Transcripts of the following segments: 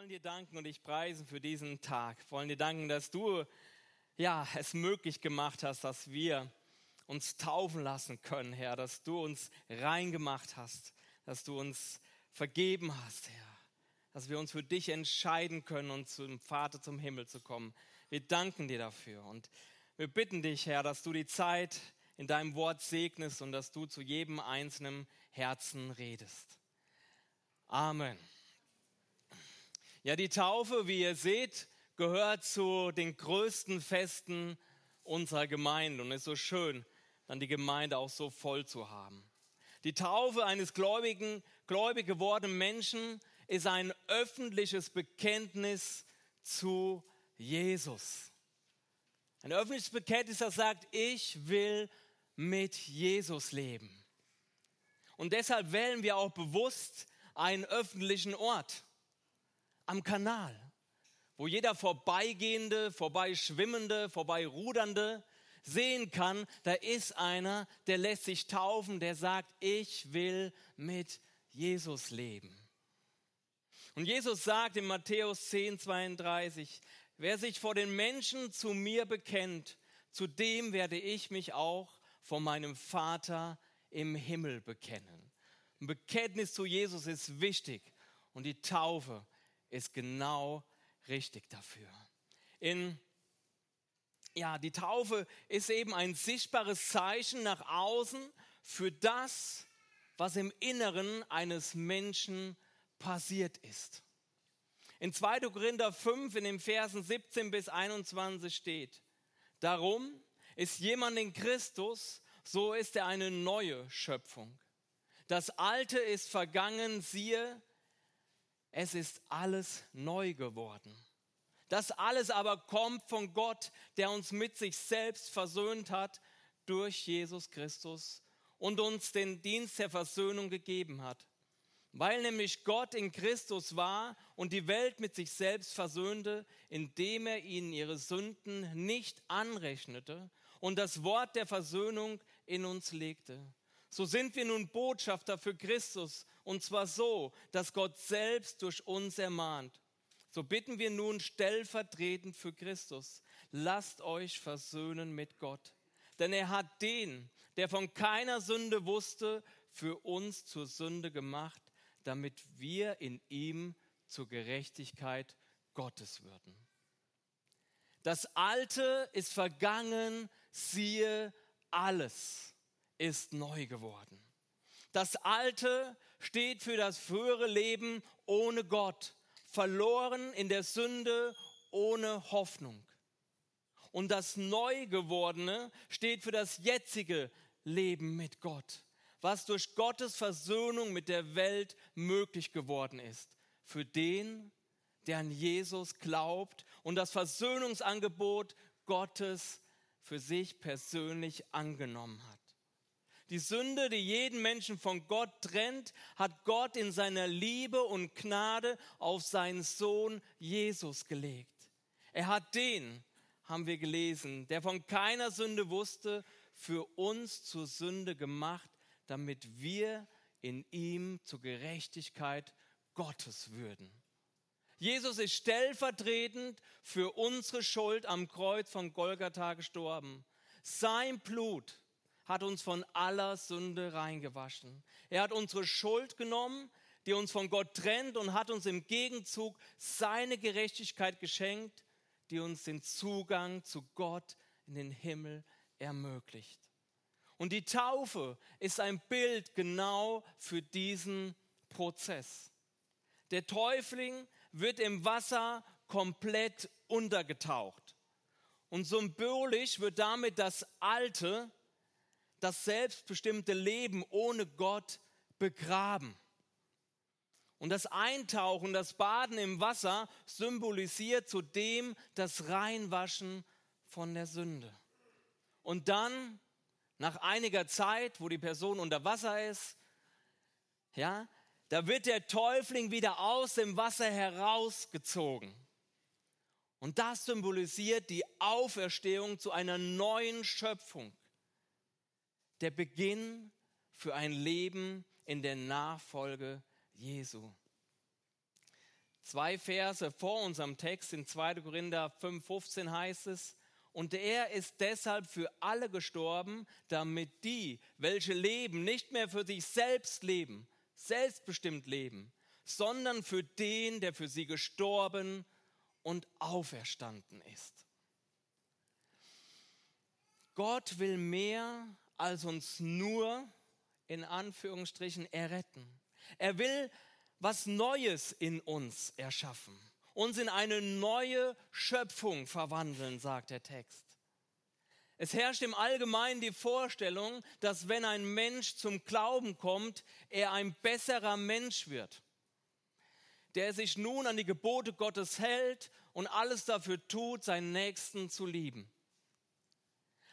wollen dir danken und dich preisen für diesen Tag. Wir wollen dir danken, dass du ja, es möglich gemacht hast, dass wir uns taufen lassen können, Herr, dass du uns rein gemacht hast, dass du uns vergeben hast, Herr, dass wir uns für dich entscheiden können und zum Vater zum Himmel zu kommen. Wir danken dir dafür und wir bitten dich, Herr, dass du die Zeit in deinem Wort segnest und dass du zu jedem einzelnen Herzen redest. Amen. Ja, die Taufe, wie ihr seht, gehört zu den größten Festen unserer Gemeinde und ist so schön, dann die Gemeinde auch so voll zu haben. Die Taufe eines gläubigen, gläubig gewordenen Menschen ist ein öffentliches Bekenntnis zu Jesus. Ein öffentliches Bekenntnis, das sagt, ich will mit Jesus leben. Und deshalb wählen wir auch bewusst einen öffentlichen Ort am Kanal, wo jeder Vorbeigehende, Vorbeischwimmende, Vorbeirudernde sehen kann, da ist einer, der lässt sich taufen, der sagt, ich will mit Jesus leben. Und Jesus sagt in Matthäus 10, 32, wer sich vor den Menschen zu mir bekennt, zu dem werde ich mich auch vor meinem Vater im Himmel bekennen. Ein Bekenntnis zu Jesus ist wichtig und die Taufe ist genau richtig dafür. In ja, die Taufe ist eben ein sichtbares Zeichen nach außen für das, was im Inneren eines Menschen passiert ist. In 2. Korinther 5 in den Versen 17 bis 21 steht, darum ist jemand in Christus, so ist er eine neue Schöpfung. Das Alte ist vergangen, siehe, es ist alles neu geworden. Das alles aber kommt von Gott, der uns mit sich selbst versöhnt hat durch Jesus Christus und uns den Dienst der Versöhnung gegeben hat. Weil nämlich Gott in Christus war und die Welt mit sich selbst versöhnte, indem er ihnen ihre Sünden nicht anrechnete und das Wort der Versöhnung in uns legte. So sind wir nun Botschafter für Christus, und zwar so, dass Gott selbst durch uns ermahnt. So bitten wir nun stellvertretend für Christus, lasst euch versöhnen mit Gott. Denn er hat den, der von keiner Sünde wusste, für uns zur Sünde gemacht, damit wir in ihm zur Gerechtigkeit Gottes würden. Das Alte ist vergangen, siehe alles ist neu geworden. Das Alte steht für das frühere Leben ohne Gott, verloren in der Sünde ohne Hoffnung. Und das Neugewordene steht für das jetzige Leben mit Gott, was durch Gottes Versöhnung mit der Welt möglich geworden ist. Für den, der an Jesus glaubt und das Versöhnungsangebot Gottes für sich persönlich angenommen hat. Die Sünde, die jeden Menschen von Gott trennt, hat Gott in seiner Liebe und Gnade auf seinen Sohn Jesus gelegt. Er hat den, haben wir gelesen, der von keiner Sünde wusste, für uns zur Sünde gemacht, damit wir in ihm zur Gerechtigkeit Gottes würden. Jesus ist stellvertretend für unsere Schuld am Kreuz von Golgatha gestorben. Sein Blut hat uns von aller Sünde reingewaschen. Er hat unsere Schuld genommen, die uns von Gott trennt und hat uns im Gegenzug seine Gerechtigkeit geschenkt, die uns den Zugang zu Gott in den Himmel ermöglicht. Und die Taufe ist ein Bild genau für diesen Prozess. Der Täufling wird im Wasser komplett untergetaucht. Und symbolisch wird damit das Alte das selbstbestimmte Leben ohne Gott begraben. Und das Eintauchen, das Baden im Wasser symbolisiert zudem das Reinwaschen von der Sünde. Und dann, nach einiger Zeit, wo die Person unter Wasser ist, ja, da wird der Täufling wieder aus dem Wasser herausgezogen. Und das symbolisiert die Auferstehung zu einer neuen Schöpfung der Beginn für ein Leben in der Nachfolge Jesu. Zwei Verse vor unserem Text in 2. Korinther 5,15 heißt es, und er ist deshalb für alle gestorben, damit die, welche leben, nicht mehr für sich selbst leben, selbstbestimmt leben, sondern für den, der für sie gestorben und auferstanden ist. Gott will mehr als uns nur in Anführungsstrichen erretten. Er will was Neues in uns erschaffen, uns in eine neue Schöpfung verwandeln, sagt der Text. Es herrscht im Allgemeinen die Vorstellung, dass wenn ein Mensch zum Glauben kommt, er ein besserer Mensch wird, der sich nun an die Gebote Gottes hält und alles dafür tut, seinen Nächsten zu lieben.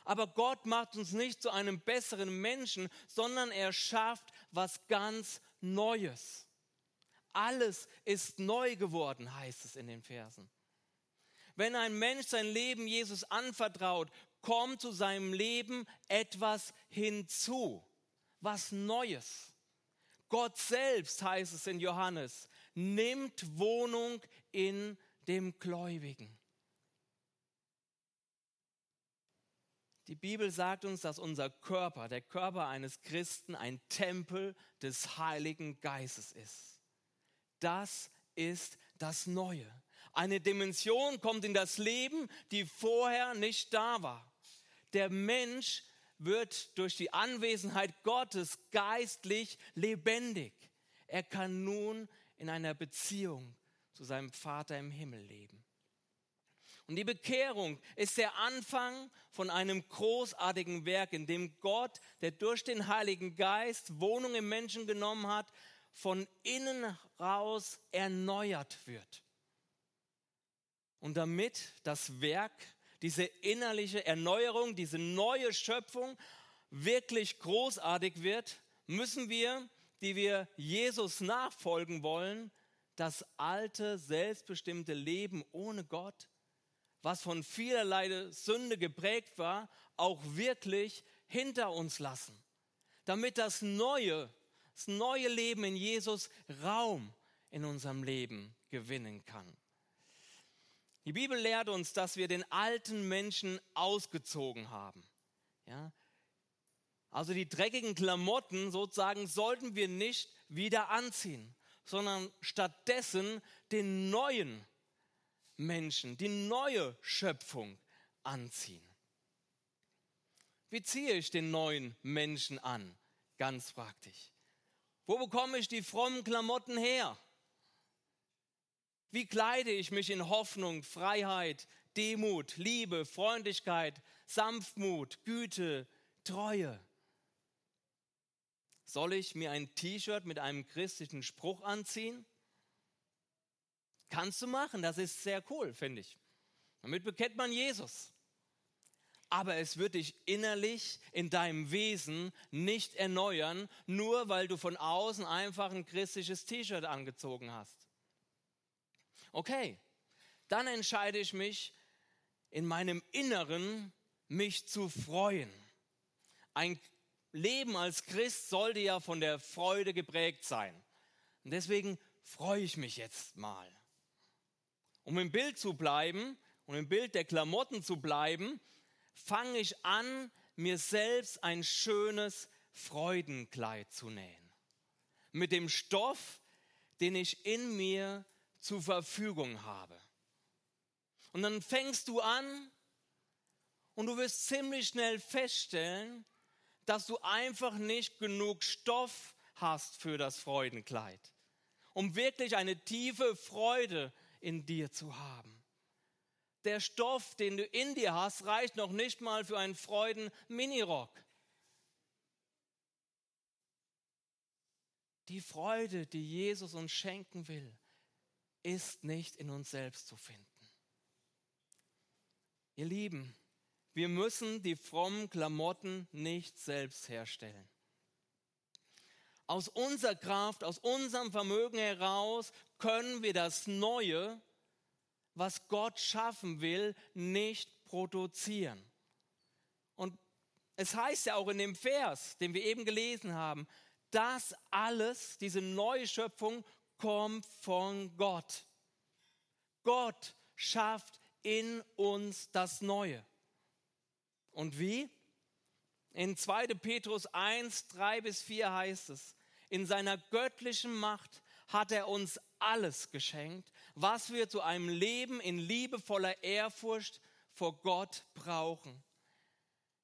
Aber Gott macht uns nicht zu einem besseren Menschen, sondern er schafft was ganz Neues. Alles ist neu geworden, heißt es in den Versen. Wenn ein Mensch sein Leben Jesus anvertraut, kommt zu seinem Leben etwas hinzu, was Neues. Gott selbst, heißt es in Johannes, nimmt Wohnung in dem Gläubigen. Die Bibel sagt uns, dass unser Körper, der Körper eines Christen, ein Tempel des Heiligen Geistes ist. Das ist das Neue. Eine Dimension kommt in das Leben, die vorher nicht da war. Der Mensch wird durch die Anwesenheit Gottes geistlich lebendig. Er kann nun in einer Beziehung zu seinem Vater im Himmel leben. Und die Bekehrung ist der Anfang von einem großartigen Werk, in dem Gott, der durch den Heiligen Geist Wohnung im Menschen genommen hat, von innen raus erneuert wird. Und damit das Werk, diese innerliche Erneuerung, diese neue Schöpfung wirklich großartig wird, müssen wir, die wir Jesus nachfolgen wollen, das alte, selbstbestimmte Leben ohne Gott was von vielerlei Sünde geprägt war, auch wirklich hinter uns lassen, damit das neue, das neue Leben in Jesus Raum in unserem Leben gewinnen kann. Die Bibel lehrt uns, dass wir den alten Menschen ausgezogen haben. Ja? Also die dreckigen Klamotten sozusagen sollten wir nicht wieder anziehen, sondern stattdessen den neuen Menschen, die neue Schöpfung anziehen. Wie ziehe ich den neuen Menschen an? Ganz praktisch. Wo bekomme ich die frommen Klamotten her? Wie kleide ich mich in Hoffnung, Freiheit, Demut, Liebe, Freundlichkeit, Sanftmut, Güte, Treue? Soll ich mir ein T-Shirt mit einem christlichen Spruch anziehen? Kannst du machen, das ist sehr cool, finde ich. Damit bekennt man Jesus. Aber es wird dich innerlich in deinem Wesen nicht erneuern, nur weil du von außen einfach ein christliches T-Shirt angezogen hast. Okay, dann entscheide ich mich in meinem Inneren, mich zu freuen. Ein Leben als Christ sollte ja von der Freude geprägt sein. Und deswegen freue ich mich jetzt mal. Um im Bild zu bleiben und im Bild der Klamotten zu bleiben, fange ich an, mir selbst ein schönes Freudenkleid zu nähen. Mit dem Stoff, den ich in mir zur Verfügung habe. Und dann fängst du an und du wirst ziemlich schnell feststellen, dass du einfach nicht genug Stoff hast für das Freudenkleid, um wirklich eine tiefe Freude zu in dir zu haben. Der Stoff, den du in dir hast, reicht noch nicht mal für einen Freuden-Minirock. Die Freude, die Jesus uns schenken will, ist nicht in uns selbst zu finden. Ihr Lieben, wir müssen die frommen Klamotten nicht selbst herstellen aus unserer Kraft, aus unserem Vermögen heraus können wir das Neue, was Gott schaffen will, nicht produzieren. Und es heißt ja auch in dem Vers, den wir eben gelesen haben, das alles, diese neue Schöpfung kommt von Gott. Gott schafft in uns das Neue. Und wie? In 2. Petrus 1, 3 bis 4 heißt es, in seiner göttlichen Macht hat er uns alles geschenkt, was wir zu einem Leben in liebevoller Ehrfurcht vor Gott brauchen.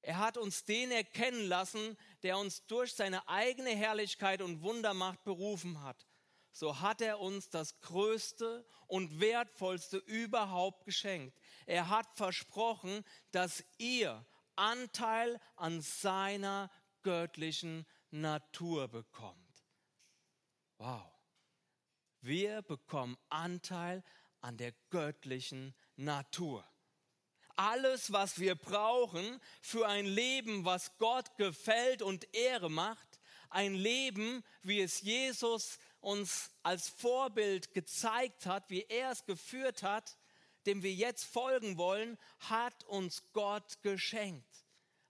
Er hat uns den erkennen lassen, der uns durch seine eigene Herrlichkeit und Wundermacht berufen hat. So hat er uns das Größte und Wertvollste überhaupt geschenkt. Er hat versprochen, dass ihr Anteil an seiner göttlichen Natur bekommt. Wow. Wir bekommen Anteil an der göttlichen Natur. Alles, was wir brauchen für ein Leben, was Gott gefällt und Ehre macht, ein Leben, wie es Jesus uns als Vorbild gezeigt hat, wie er es geführt hat, dem wir jetzt folgen wollen, hat uns Gott geschenkt.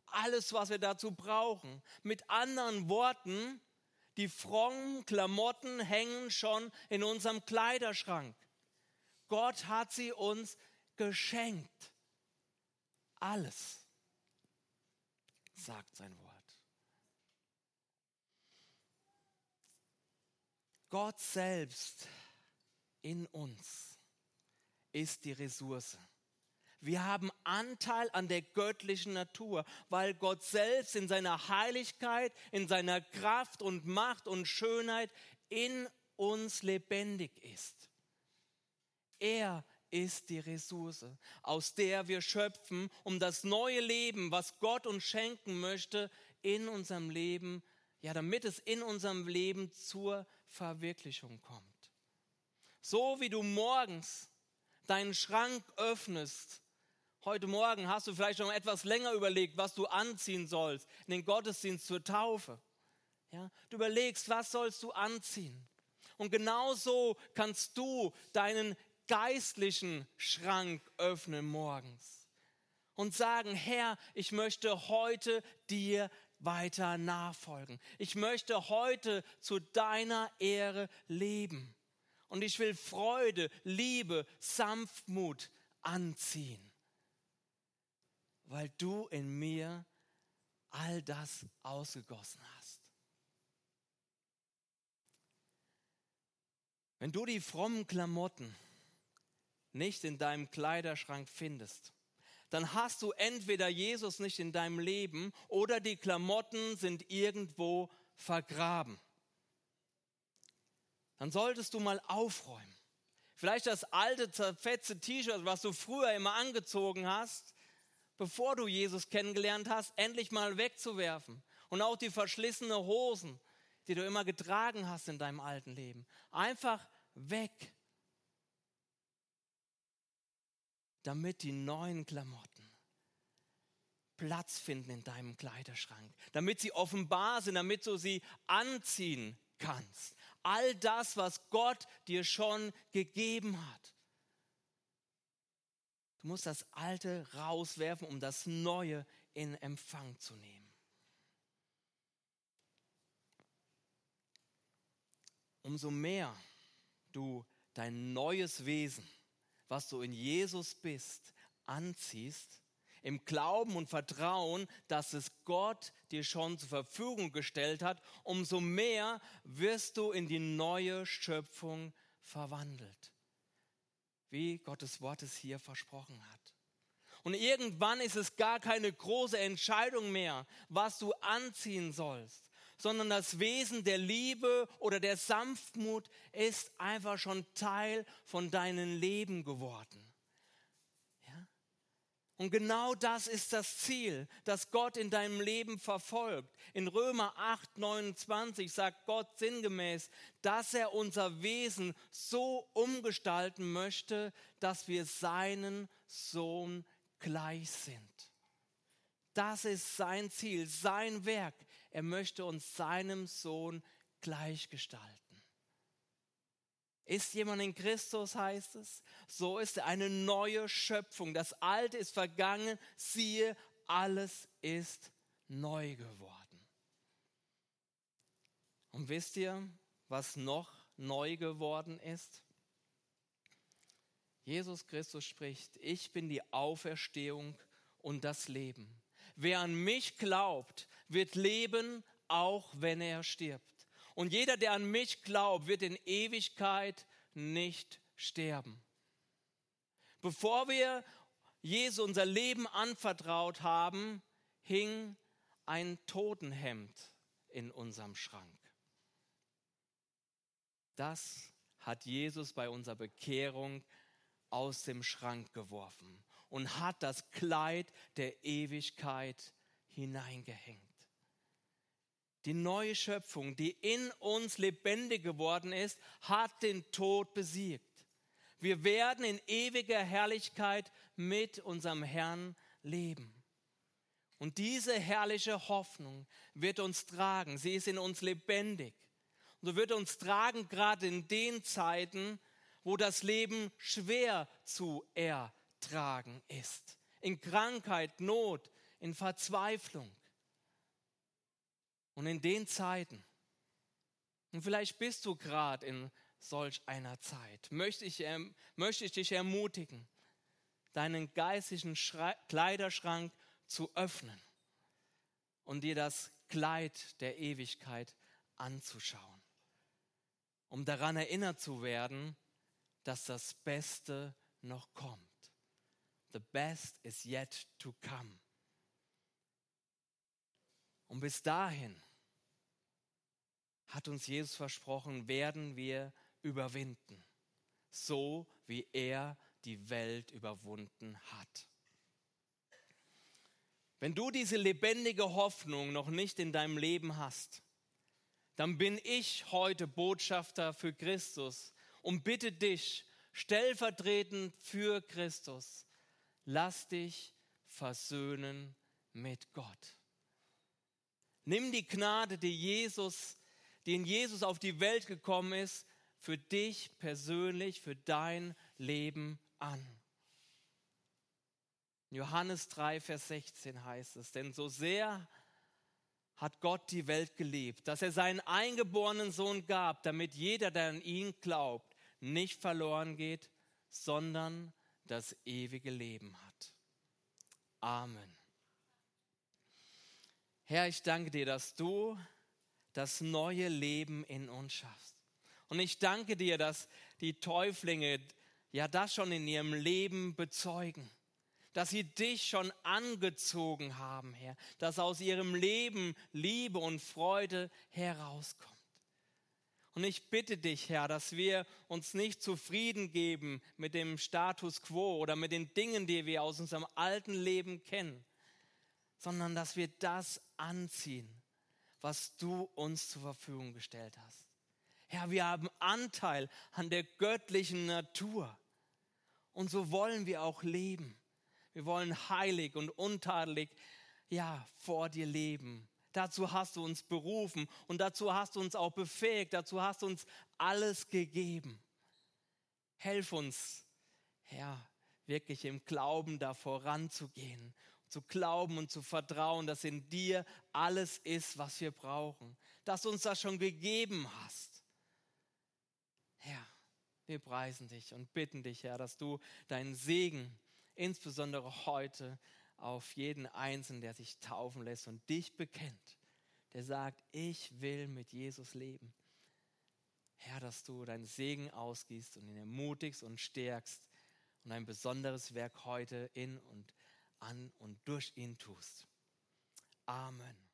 Alles, was wir dazu brauchen. Mit anderen Worten, die frommen Klamotten hängen schon in unserem Kleiderschrank. Gott hat sie uns geschenkt. Alles, sagt sein Wort. Gott selbst in uns ist die Ressource. Wir haben Anteil an der göttlichen Natur, weil Gott selbst in seiner Heiligkeit, in seiner Kraft und Macht und Schönheit in uns lebendig ist. Er ist die Ressource, aus der wir schöpfen, um das neue Leben, was Gott uns schenken möchte, in unserem Leben, ja, damit es in unserem Leben zur Verwirklichung kommt. So wie du morgens deinen Schrank öffnest Heute Morgen hast du vielleicht schon etwas länger überlegt, was du anziehen sollst in den Gottesdienst zur Taufe. Ja, du überlegst, was sollst du anziehen? Und genauso kannst du deinen geistlichen Schrank öffnen morgens und sagen, Herr, ich möchte heute dir weiter nachfolgen. Ich möchte heute zu deiner Ehre leben. Und ich will Freude, Liebe, Sanftmut anziehen weil du in mir all das ausgegossen hast. Wenn du die frommen Klamotten nicht in deinem Kleiderschrank findest, dann hast du entweder Jesus nicht in deinem Leben oder die Klamotten sind irgendwo vergraben. Dann solltest du mal aufräumen. Vielleicht das alte, zerfetzte T-Shirt, was du früher immer angezogen hast, bevor du Jesus kennengelernt hast, endlich mal wegzuwerfen. Und auch die verschlissene Hosen, die du immer getragen hast in deinem alten Leben. Einfach weg. Damit die neuen Klamotten Platz finden in deinem Kleiderschrank. Damit sie offenbar sind, damit du sie anziehen kannst. All das, was Gott dir schon gegeben hat. Du musst das Alte rauswerfen, um das Neue in Empfang zu nehmen. Umso mehr du dein neues Wesen, was du in Jesus bist, anziehst, im Glauben und Vertrauen, dass es Gott dir schon zur Verfügung gestellt hat, umso mehr wirst du in die neue Schöpfung verwandelt wie Gottes Wort es hier versprochen hat. Und irgendwann ist es gar keine große Entscheidung mehr, was du anziehen sollst, sondern das Wesen der Liebe oder der Sanftmut ist einfach schon Teil von deinem Leben geworden. Und genau das ist das Ziel, das Gott in deinem Leben verfolgt. In Römer 8, 29 sagt Gott sinngemäß, dass er unser Wesen so umgestalten möchte, dass wir seinen Sohn gleich sind. Das ist sein Ziel, sein Werk. Er möchte uns seinem Sohn gleichgestalten. Ist jemand in Christus, heißt es, so ist er eine neue Schöpfung. Das Alte ist vergangen, siehe, alles ist neu geworden. Und wisst ihr, was noch neu geworden ist? Jesus Christus spricht, ich bin die Auferstehung und das Leben. Wer an mich glaubt, wird leben, auch wenn er stirbt. Und jeder, der an mich glaubt, wird in Ewigkeit nicht sterben. Bevor wir Jesus unser Leben anvertraut haben, hing ein Totenhemd in unserem Schrank. Das hat Jesus bei unserer Bekehrung aus dem Schrank geworfen und hat das Kleid der Ewigkeit hineingehängt. Die neue Schöpfung, die in uns lebendig geworden ist, hat den Tod besiegt. Wir werden in ewiger Herrlichkeit mit unserem Herrn leben. Und diese herrliche Hoffnung wird uns tragen. Sie ist in uns lebendig. Und so wird uns tragen, gerade in den Zeiten, wo das Leben schwer zu ertragen ist. In Krankheit, Not, in Verzweiflung. Und in den Zeiten, und vielleicht bist du gerade in solch einer Zeit, möchte ich, ähm, möchte ich dich ermutigen, deinen geistigen Schre Kleiderschrank zu öffnen und dir das Kleid der Ewigkeit anzuschauen, um daran erinnert zu werden, dass das Beste noch kommt. The best is yet to come. Und bis dahin hat uns Jesus versprochen, werden wir überwinden, so wie er die Welt überwunden hat. Wenn du diese lebendige Hoffnung noch nicht in deinem Leben hast, dann bin ich heute Botschafter für Christus und bitte dich, stellvertretend für Christus, lass dich versöhnen mit Gott. Nimm die Gnade, die Jesus, die in Jesus auf die Welt gekommen ist, für dich persönlich, für dein Leben an. Johannes 3, Vers 16 heißt es, denn so sehr hat Gott die Welt geliebt, dass er seinen eingeborenen Sohn gab, damit jeder, der an ihn glaubt, nicht verloren geht, sondern das ewige Leben hat. Amen. Herr, ich danke dir, dass du das neue Leben in uns schaffst. Und ich danke dir, dass die Täuflinge ja das schon in ihrem Leben bezeugen dass sie dich schon angezogen haben, Herr, dass aus ihrem Leben Liebe und Freude herauskommt. Und ich bitte dich, Herr, dass wir uns nicht zufrieden geben mit dem Status quo oder mit den Dingen, die wir aus unserem alten Leben kennen, sondern dass wir das anziehen, was du uns zur Verfügung gestellt hast. Herr, wir haben Anteil an der göttlichen Natur. Und so wollen wir auch leben. Wir wollen heilig und untadelig, ja, vor dir leben. Dazu hast du uns berufen und dazu hast du uns auch befähigt, dazu hast du uns alles gegeben. Helf uns, Herr, wirklich im Glauben da voranzugehen, zu glauben und zu vertrauen, dass in dir alles ist, was wir brauchen, dass du uns das schon gegeben hast. Herr, wir preisen dich und bitten dich, Herr, dass du deinen Segen insbesondere heute auf jeden Einzelnen, der sich taufen lässt und dich bekennt, der sagt, ich will mit Jesus leben. Herr, dass du deinen Segen ausgießt und ihn ermutigst und stärkst und ein besonderes Werk heute in und an und durch ihn tust. Amen.